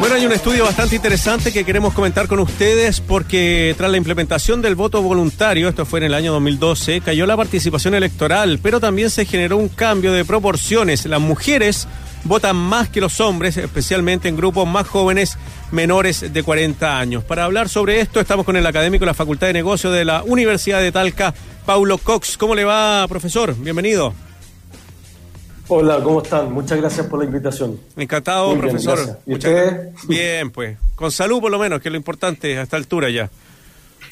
Bueno, hay un estudio bastante interesante que queremos comentar con ustedes porque tras la implementación del voto voluntario, esto fue en el año 2012, cayó la participación electoral, pero también se generó un cambio de proporciones. Las mujeres votan más que los hombres, especialmente en grupos más jóvenes, menores de 40 años. Para hablar sobre esto, estamos con el académico de la Facultad de Negocios de la Universidad de Talca, Paulo Cox. ¿Cómo le va, profesor? Bienvenido. Hola, ¿cómo están? Muchas gracias por la invitación. Encantado, Muy bien, profesor. gracias. ¿Y Muchas Bien, pues. Con salud, por lo menos, que es lo importante a esta altura ya.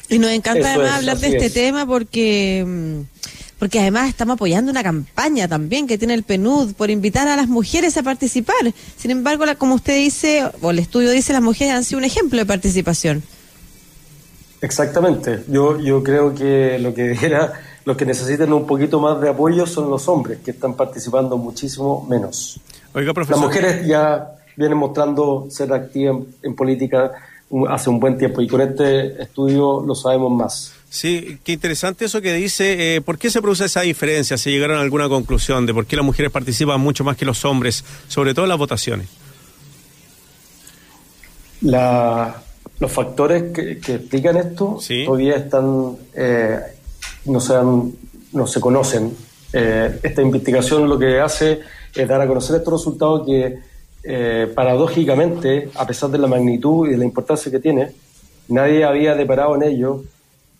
Y nos encanta Eso además es, hablar de este es. tema porque mm, porque además estamos apoyando una campaña también que tiene el PNUD por invitar a las mujeres a participar. Sin embargo, la- como usted dice, o el estudio dice, las mujeres han sido un ejemplo de participación. Exactamente. Yo, yo creo que lo que era, los que necesitan un poquito más de apoyo son los hombres, que están participando muchísimo menos. Oiga, Las mujeres ya vienen mostrando ser activas en, en política hace un buen tiempo y con este estudio lo sabemos más. Sí, qué interesante eso que dice. Eh, ¿Por qué se produce esa diferencia? ¿Se llegaron a alguna conclusión de por qué las mujeres participan mucho más que los hombres, sobre todo en las votaciones? La- los factores que, que explican esto Sí. todavía están eh, no se han- no se conocen. Eh, esta investigación lo que hace es dar a conocer estos resultados que eh, paradójicamente, a pesar de la magnitud y de la importancia que tiene, nadie había deparado en ello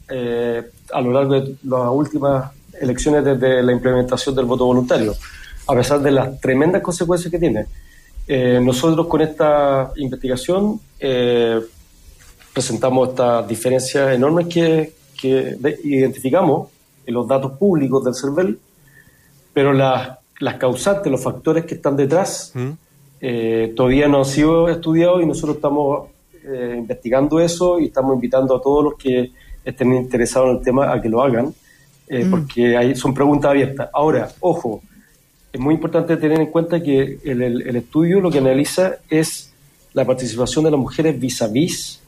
eh, a lo largo de las últimas elecciones desde la implementación del voto voluntario, a pesar de las tremendas consecuencias que tiene. Nosotros con esta investigación presentamos estas diferencias enormes que, que de- identificamos en los datos públicos del CERVEL, pero las, las causantes, los factores que están detrás, ¿Mm? eh, todavía no han sido estudiados y nosotros estamos eh, investigando eso y estamos invitando a todos los que estén interesados en el tema a que lo hagan, eh, porque hay, son preguntas abiertas. Ahora, ojo, es muy importante tener en cuenta que el, el- el estudio lo que analiza es la participación de las mujeres vis a vis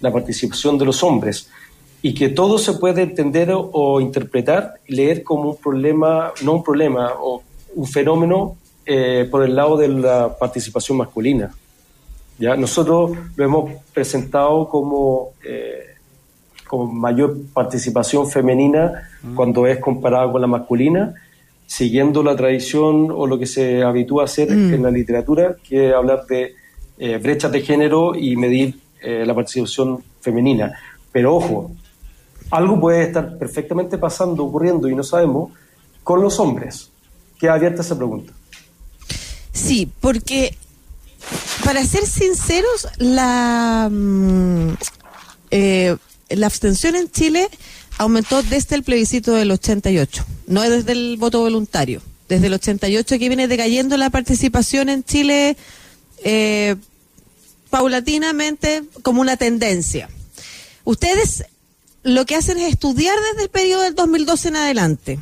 la participación de los hombres y que todo se puede entender o, o interpretar y leer como un problema, no un problema, o un fenómeno eh, por el lado de la participación masculina. ¿ya? Nosotros lo hemos presentado como, eh, como mayor participación femenina cuando es comparada con la masculina, siguiendo la tradición o lo que se habitúa hacer en la literatura, que es hablar de eh, brechas de género y medir eh, la participación femenina. Pero ojo, algo puede estar perfectamente pasando, ocurriendo y no sabemos con los hombres. Queda abierta esa pregunta. Sí, porque para ser sinceros, la mm, eh, la abstención en Chile aumentó desde el plebiscito del 88, no es desde el voto voluntario. Desde el 88 que viene decayendo la participación en Chile eh, paulatinamente como una tendencia. Ustedes lo que hacen es estudiar desde el periodo del 2012 en adelante.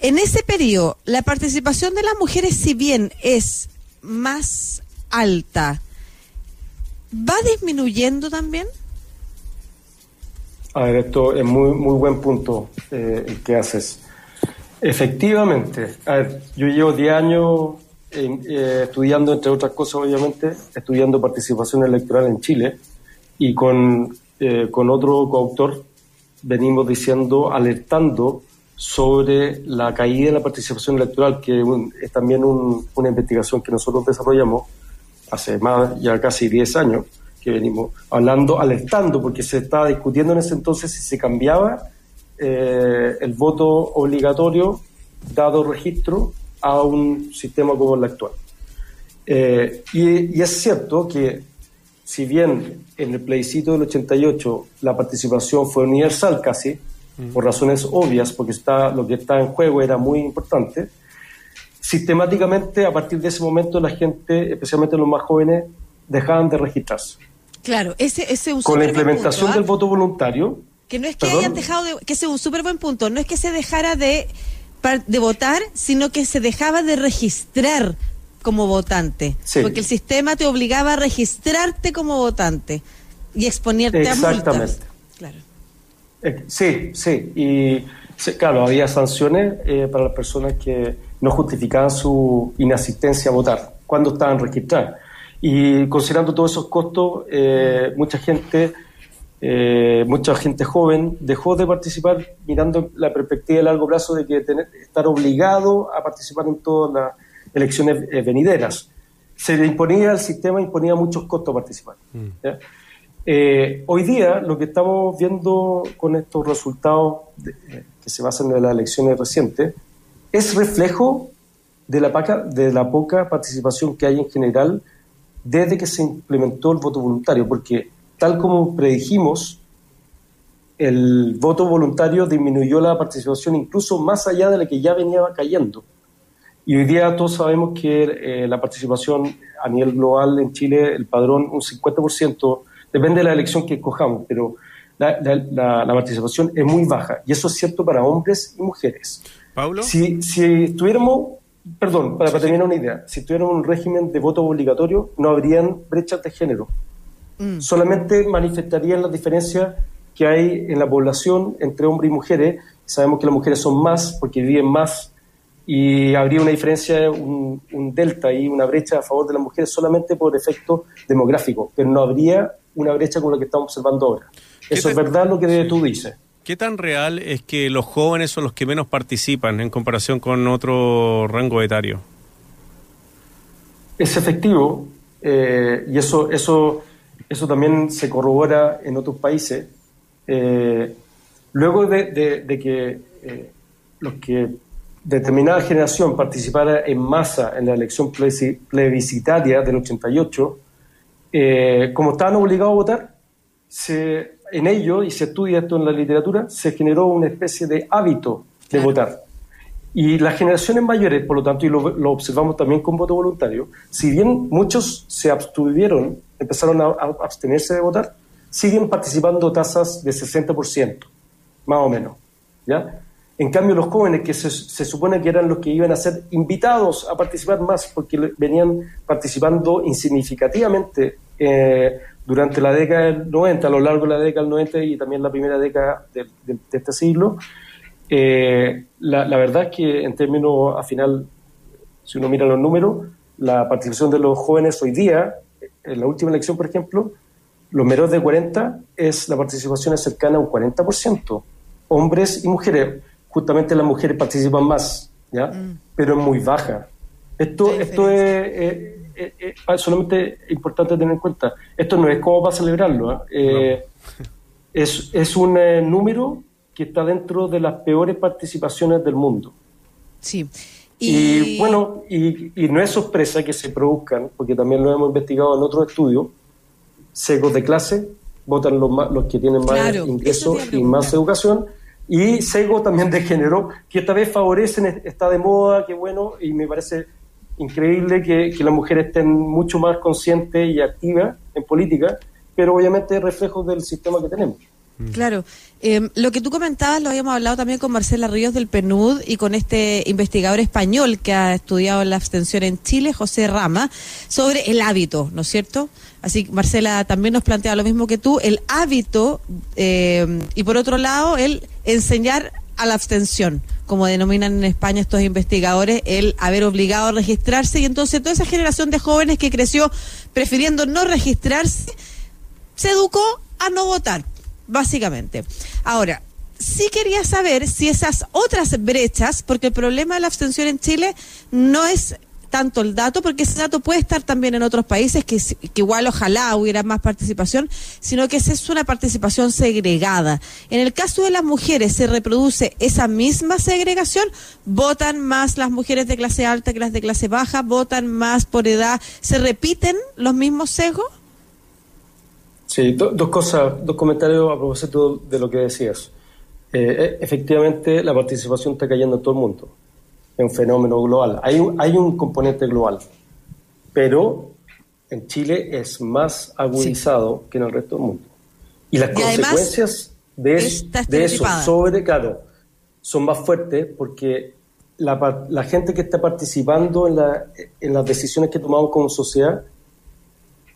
En ese periodo, la participación de las mujeres, si bien es más alta, ¿va disminuyendo también? A ver, esto es muy, muy buen punto eh, el que haces. Efectivamente, a ver, yo llevo 10 años en- eh, estudiando, entre otras cosas, obviamente, estudiando participación electoral en Chile y con, eh, con otro coautor venimos diciendo, alertando sobre la caída de la participación electoral, que es también un- una investigación que nosotros desarrollamos hace más, ya casi 10 años, que venimos hablando, alertando, porque se estaba discutiendo en ese entonces si se cambiaba eh, el voto obligatorio, dado registro, a un sistema como el actual. Eh, y, y es cierto que, si bien en el plebiscito del 88 la participación fue universal casi, por razones obvias, porque está, lo que está en juego era muy importante, sistemáticamente a partir de ese momento la gente, especialmente los más jóvenes, dejaban de registrarse. Claro, ese, ese es un Con la implementación punto, ¿ah? del voto voluntario, Que no es que Perdón. hayan dejado de, que ese es un súper buen punto, no es que se dejara de, par- de votar, sino que se dejaba de registrar como votante. Sí. Porque el sistema te obligaba a registrarte como votante y exponerte a multas. Claro. Eh, sí, sí. Y sí, claro, había sanciones eh, para las personas que no justificaban su inasistencia a votar cuando estaban registradas. Y considerando todos esos costos, eh, mucha gente, eh, mucha gente joven dejó de participar mirando la perspectiva de largo plazo de que tener, estar obligado a participar en todas las elecciones eh, venideras. Se le imponía, el sistema imponía muchos costos participar. Mm. hoy día, lo que estamos viendo con estos resultados que se basan en las elecciones recientes, es reflejo de la, de la poca participación que hay en general desde que se implementó el voto voluntario, porque tal como predijimos, el voto voluntario disminuyó la participación incluso más allá de la que ya venía cayendo. Y hoy día todos sabemos que eh, la participación a nivel global en Chile, el padrón, un 50%, depende de la elección que escojamos, pero la, la, participación es muy baja. Y eso es cierto para hombres y mujeres. Pablo. Si, si estuviéramos Perdón, para, terminar una idea, si tuviéramos un régimen de voto obligatorio, no habrían brechas de género. Mm. Solamente manifestarían las diferencias que hay en la población entre hombres y mujeres. Sabemos que las mujeres son más porque viven más y habría una diferencia, un, delta y una brecha a favor de las mujeres solamente por efecto demográfico, pero no habría una brecha como la que estamos observando ahora. Eso es verdad lo que tú dices. ¿Qué tan real es que los jóvenes son los que menos participan en comparación con otro rango etario? Es efectivo eh, y eso, eso, eso también se corrobora en otros países. Eh, luego de, que eh, los que determinada generación participara en masa en la elección plebiscitaria del 88, como estaban obligados a votar, se en ello, y se estudia esto en la literatura, se generó una especie de hábito de votar. Y las generaciones mayores, por lo tanto, y lo, observamos también con voto voluntario, si bien muchos se abstuvieron, empezaron a, abstenerse de votar, siguen participando tasas de 60%, más o menos. ¿ya? En cambio, los jóvenes, que se, supone que eran los que iban a ser invitados a participar más, porque venían participando insignificativamente eh, durante la década del 90, a lo largo de la década del 90 y también la primera década de, este siglo, eh, la, verdad es que en términos, al final, si uno mira los números, la participación de los jóvenes hoy día, en la última elección, por ejemplo, los menores de 40 es la participación cercana a un 40%. Hombres y mujeres, justamente las mujeres participan más, ¿ya? Mm. Pero es muy baja. Esto, esto es, eh, eh, solamente importante tener en cuenta, esto no es como para celebrarlo, ¿ah? eh, es, es, un número que está dentro de las peores participaciones del mundo. Sí. Y, bueno, y, no es sorpresa que se produzcan, porque también lo hemos investigado en otros estudios, secos de clase, votan los, los que tienen más ingresos y más educación, y sesgo también de género, que esta vez favorecen, está de moda, que bueno, y me parece increíble que, las mujeres estén mucho más conscientes y activas en política, pero obviamente es reflejo del sistema que tenemos. Mm. Claro, em, lo que tú comentabas lo habíamos hablado también con Marcela Ríos del PNUD y con este investigador español que ha estudiado la abstención en Chile, José Rama, sobre el hábito, ¿no es cierto? Así Marcela también nos plantea lo mismo que tú, el hábito em, y por otro lado el enseñar a la abstención, como denominan en España estos investigadores, el haber obligado a registrarse y entonces toda esa generación de jóvenes que creció prefiriendo no registrarse, se educó a no votar, básicamente. Ahora, sí quería saber si esas otras brechas, porque el problema de la abstención en Chile no es tanto el dato, porque ese dato puede estar también en otros países, que, igual ojalá hubiera más participación, sino que es una participación segregada. En el caso de las mujeres, ¿se reproduce esa misma segregación? ¿Votan más las mujeres de clase alta que las de clase baja? ¿Votan más por edad? ¿Se repiten los mismos sesgos? Sí, dos cosas, dos comentarios a propósito de lo que decías. Eh, e, efectivamente, la participación está cayendo en todo el mundo es un fenómeno global. Hay un, hay un componente global, pero en Chile es más agudizado que en el resto del mundo. Y las consecuencias de, de, eso sobre, claro, son más fuertes porque la, la gente que está participando en, la, en las decisiones que tomamos como sociedad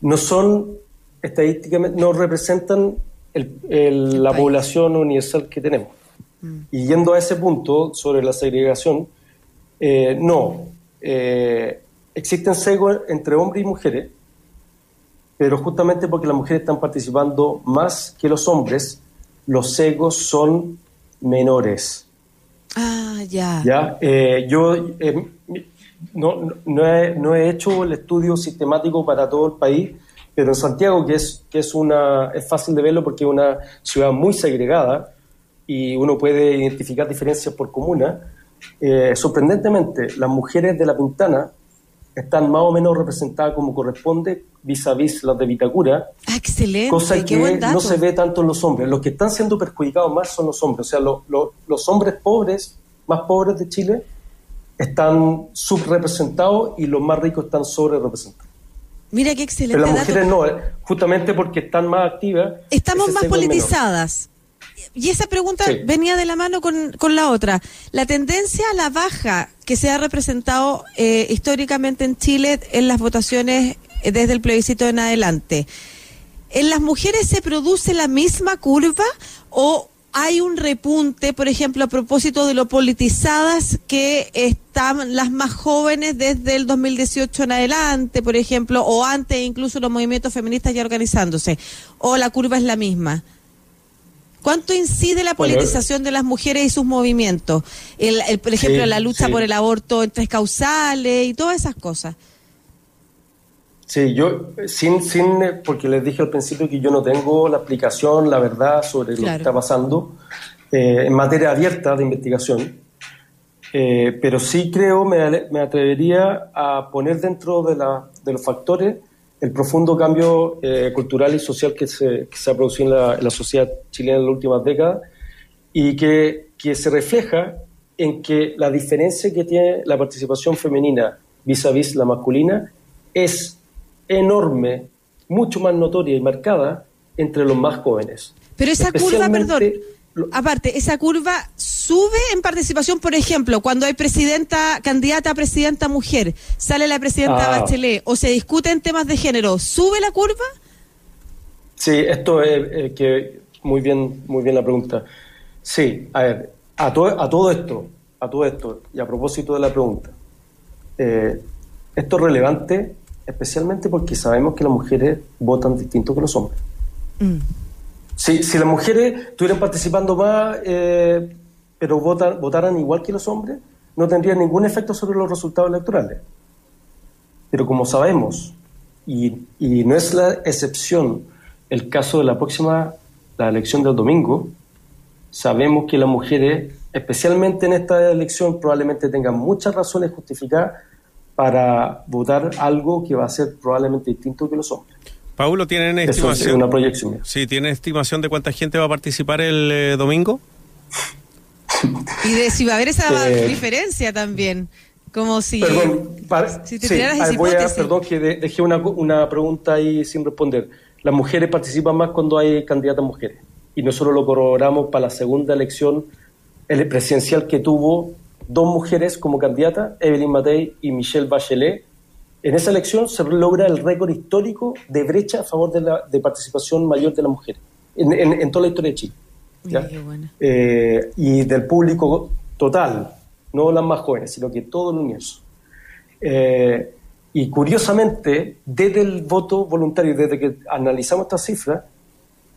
no son estadísticamente, no representan el, la población universal que tenemos. Mm. Y yendo a ese punto sobre la segregación, eh, no. Eh, existen sesgos entre hombres y mujeres, pero justamente porque las mujeres están participando más que los hombres, los egos son menores. Ah, ya. ¿Ya? Eh, yo no, no, he, no he hecho el estudio sistemático para todo el país, pero en Santiago, que es, que es, una, es fácil de verlo porque es una ciudad muy segregada y uno puede identificar diferencias por comuna, eh, sorprendentemente, las mujeres de La Pintana están más o menos representadas como corresponde vis a vis las de Vitacura. Ah, excelente. Cosa que no se ve tanto en los hombres. Los que están siendo perjudicados más son los hombres. O sea, los hombres pobres, más pobres de Chile, están subrepresentados y los más ricos están sobre representados. Mira qué excelente. Pero las mujeres no, eh, justamente porque están más activas. Estamos más politizadas. Y esa pregunta venía de la mano con, con, la otra. La tendencia a la baja que se ha representado eh, históricamente en Chile en las votaciones eh, desde el plebiscito en adelante. ¿En las mujeres se produce la misma curva o hay un repunte, por ejemplo, a propósito de lo politizadas que están las más jóvenes desde el 2018 en adelante, por ejemplo, o antes incluso los movimientos feministas ya organizándose, o la curva es la misma. ¿Cuánto incide la politización de las mujeres y sus movimientos? El, por ejemplo, la lucha por el aborto en tres causales y todas esas cosas. Sí, yo, sin, sin, porque les dije al principio que yo no tengo la explicación, la verdad sobre lo que está pasando eh, en materia abierta de investigación, eh, pero sí creo, me, me, atrevería a poner dentro de, la, de, los factores el profundo cambio eh, cultural y social que se, que se ha producido en la, en la, sociedad chilena en las últimas décadas y que, que se refleja en que la diferencia que tiene la participación femenina vis a vis la masculina es enorme, mucho más notoria y marcada entre los más jóvenes. Pero esa curva, perdón, aparte, esa curva sube en participación, por ejemplo, cuando hay presidenta, candidata a presidenta mujer, sale la presidenta ah. Bachelet o se discuten temas de género, ¿sube la curva? Sí, esto es eh, que muy bien, muy bien la pregunta. Sí, a ver, a, a todo esto, a todo esto, y a propósito de la pregunta, eh, esto es relevante especialmente porque sabemos que las mujeres votan distinto que los hombres. Mm. Si, si, las mujeres estuvieran participando más, eh, pero votan, votaran igual que los hombres, no tendría ningún efecto sobre los resultados electorales. Pero como sabemos, y, y no es la excepción el caso de la próxima, la elección del domingo, sabemos que las mujeres, especialmente en esta elección, probablemente tengan muchas razones justificadas para votar algo que va a ser probablemente distinto que los hombres. Paulo, ¿tienen estimación? una proyección. Sí, ¿tiene estimación de cuánta gente va a participar el eh, domingo? y de si va a haber esa eh, diferencia también. Como si, perdón, si te tiraras voy a, Perdón que dejé una, una pregunta ahí sin responder. Las mujeres participan más cuando hay candidatas mujeres. Y nosotros lo corroboramos para la segunda elección el presidencial que tuvo dos mujeres como candidatas, Evelyn Matei y Michelle Bachelet. En esa elección se logra el récord histórico de brecha a favor de, la, de participación mayor de las mujeres en, toda la historia de Chile. Eh, y del público total, no las más jóvenes, sino que todo el universo. Eh, y curiosamente, desde el voto voluntario, desde que analizamos esta cifra,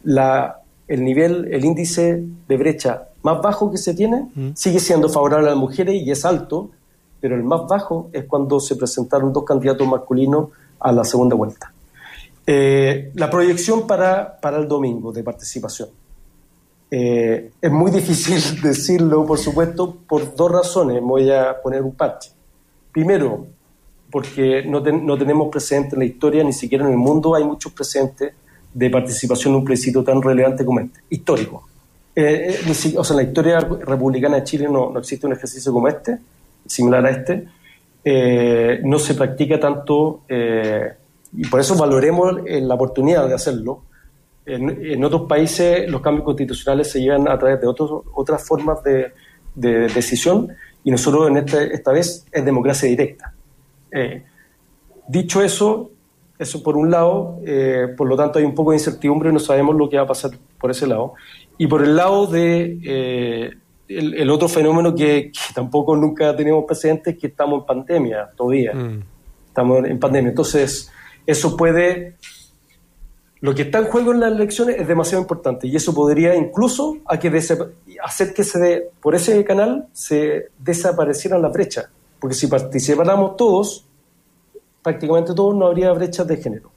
la, el nivel, el índice de brecha más bajo que se tiene mm. sigue siendo favorable a las mujeres y es alto, pero el más bajo es cuando se presentaron dos candidatos masculinos a la segunda vuelta. Eh, la proyección para, para el domingo de participación. Eh, es muy difícil decirlo, por supuesto, por dos razones. Voy a poner un parche. Primero, porque no, no tenemos presente en la historia, ni siquiera en el mundo hay muchos presentes de participación en un plebiscito tan relevante como este, histórico. Eh, eh, o sea, en la historia republicana de Chile no, no, existe un ejercicio como este, similar a este. Eh, no se practica tanto, y por eso valoremos la oportunidad de hacerlo. En, otros países los cambios constitucionales se llevan a través de otros, otras formas de, de, decisión y nosotros en este, esta vez es democracia directa. dicho eso, eso por un lado, por lo tanto hay un poco de incertidumbre no sabemos lo que va a pasar por ese lado. Y por el lado de eh, el, otro fenómeno que, tampoco nunca tenemos presente es que estamos en pandemia todavía. Mm. Estamos en pandemia. Entonces, eso puede lo que está en juego en las elecciones es demasiado importante y eso podría incluso a que hacer que se de, por ese canal se desaparecieran las brechas. Porque si participáramos todos, prácticamente todos, no habría brechas de género.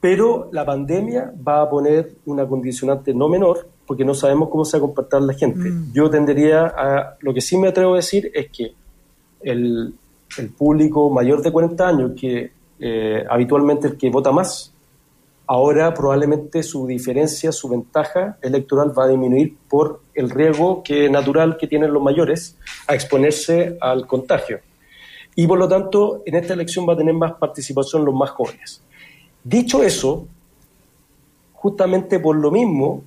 Pero la pandemia va a poner una condicionante no menor porque no sabemos cómo se va a comportar la gente. Mm. Yo tendería a, lo que sí me atrevo a decir es que el, el público mayor de 40 años, que eh, habitualmente el que vota más, ahora probablemente su diferencia, su ventaja electoral va a disminuir por el riesgo que natural que tienen los mayores a exponerse al contagio. Y por lo tanto, en esta elección va a tener más participación los más jóvenes. Dicho eso, justamente por lo mismo,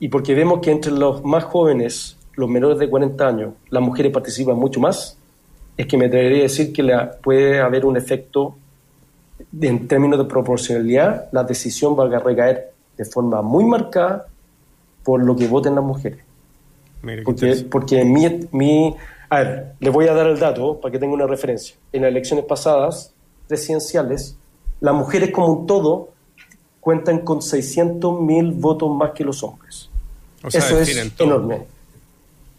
y porque vemos que entre los más jóvenes, los menores de 40 años, las mujeres participan mucho más, es que me atrevería a decir que puede haber un efecto en términos de proporcionalidad, la decisión va a recaer de forma muy marcada por lo que voten las mujeres. porque, porque mi, mi, a ver, le voy a dar el dato para que tenga una referencia. En las elecciones pasadas, presidenciales, las mujeres como un todo cuentan con 600 mil votos más que los hombres. Eso es enorme.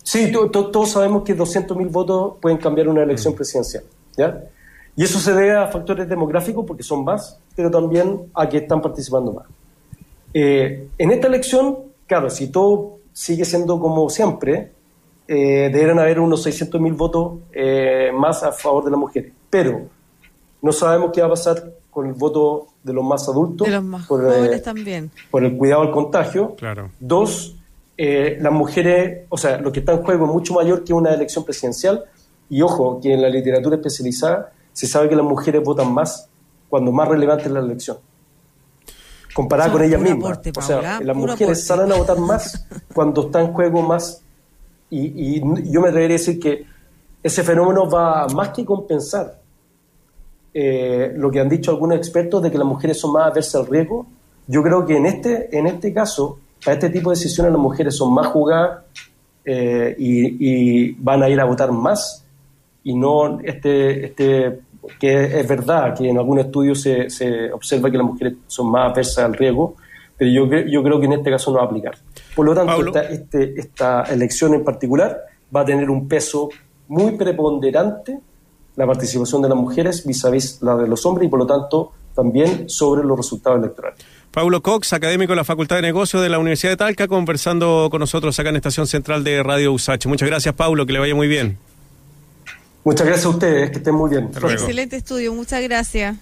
Sí, todos sabemos que 200 mil votos pueden cambiar una elección mm. presidencial. ¿ya? Y eso se debe a factores demográficos, porque son más, pero también a que están participando más. Eh, en esta elección, claro, si todo sigue siendo como siempre, eh, deberán haber unos 600.000 votos eh, más a favor de las mujeres. Pero no sabemos qué va a pasar con el voto de los más adultos. De los más por, jóvenes también. Por el cuidado al contagio. Claro. Dos, las mujeres, o sea, lo que está en juego es mucho mayor que una elección presidencial. Y ojo, que en la literatura especializada se sabe que las mujeres votan más cuando más relevante es la elección. Comparada con ellas mismas. o sea, las mujeres salen a votar más cuando está en juego más. Y, yo me atrevería a decir que ese fenómeno va más que compensar eh, lo que han dicho algunos expertos de que las mujeres son más adversas al riesgo. Yo creo que en este, en este caso, para este tipo de decisiones, las mujeres son más jugadas eh, y, y, van a ir a votar más y no este, este que es verdad que en algún estudio se, se observa que las mujeres son más adversas al riesgo, pero yo, yo creo que en este caso no va a aplicar. Por lo tanto, esta, este, esta elección en particular va a tener un peso muy preponderante la participación de las mujeres vis a vis la de los hombres y por lo tanto también sobre los resultados electorales. Paulo Cox, académico de la Facultad de Negocios de la Universidad de Talca, conversando con nosotros acá en Estación Central de Radio USACH. Muchas gracias, Paulo, que le vaya muy bien. Muchas gracias a ustedes, que estén muy bien. Excelente estudio, muchas gracias.